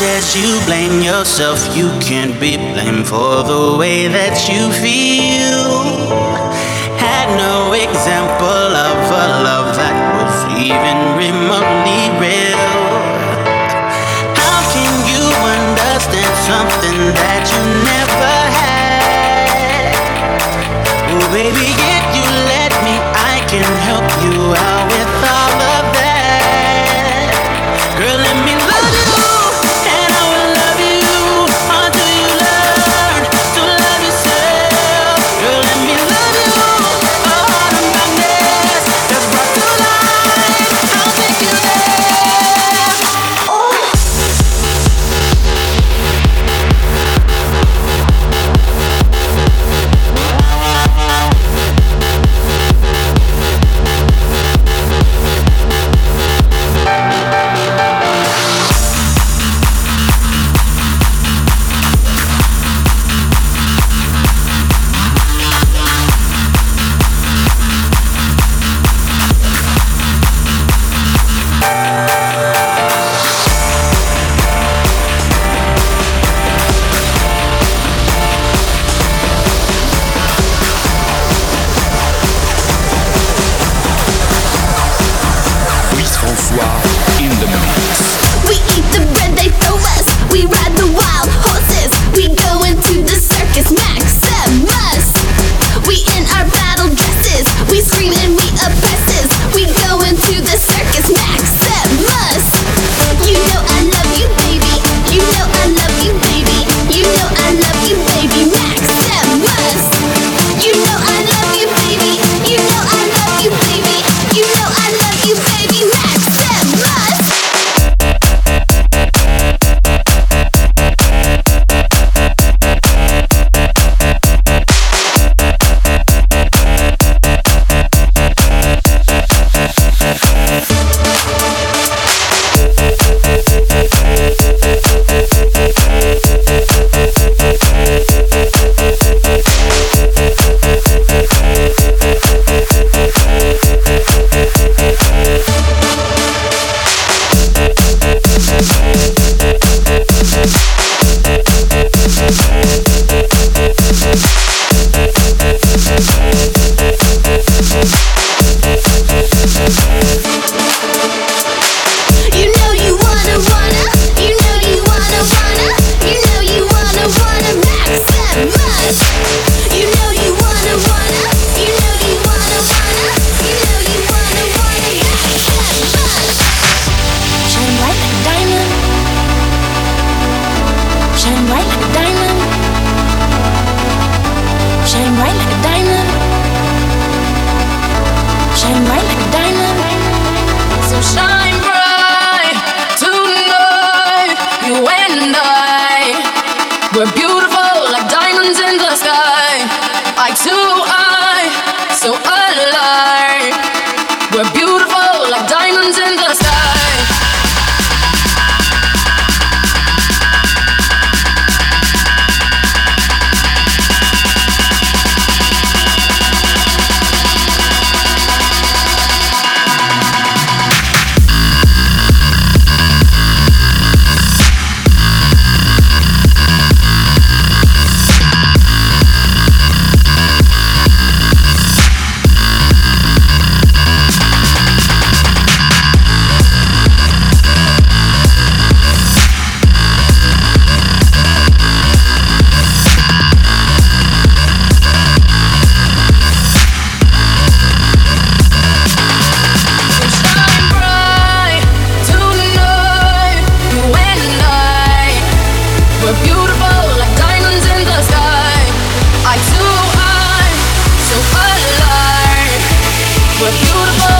says you blame yourself, you can't be blamed for the way that you feel. Had no example of a love that was even remotely real. How can you understand something that you never had? Oh, baby, if you let me, I can help you out with all. We're beautiful.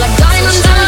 like diamonds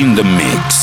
In the mix.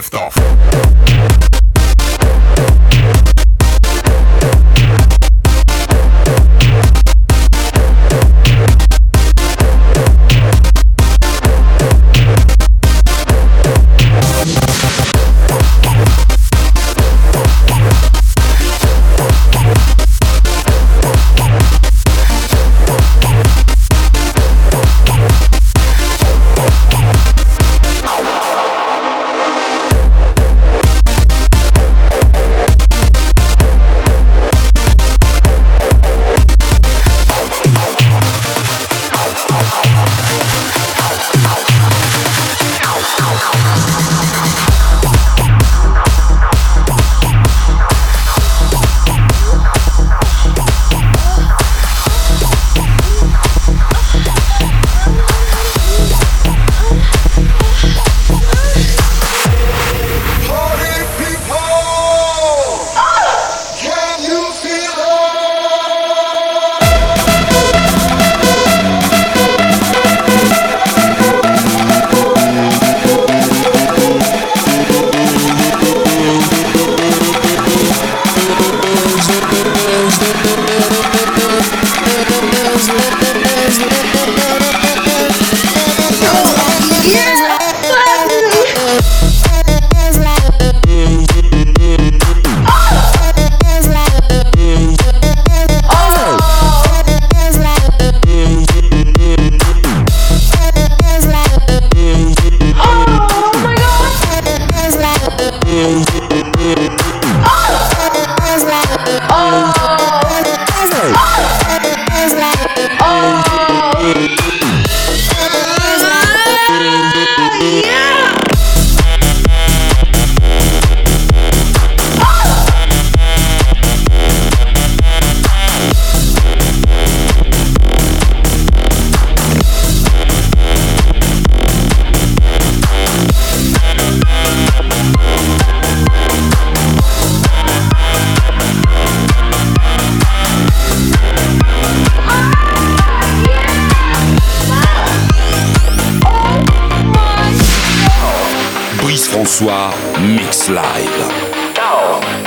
liftoff. Mix Live.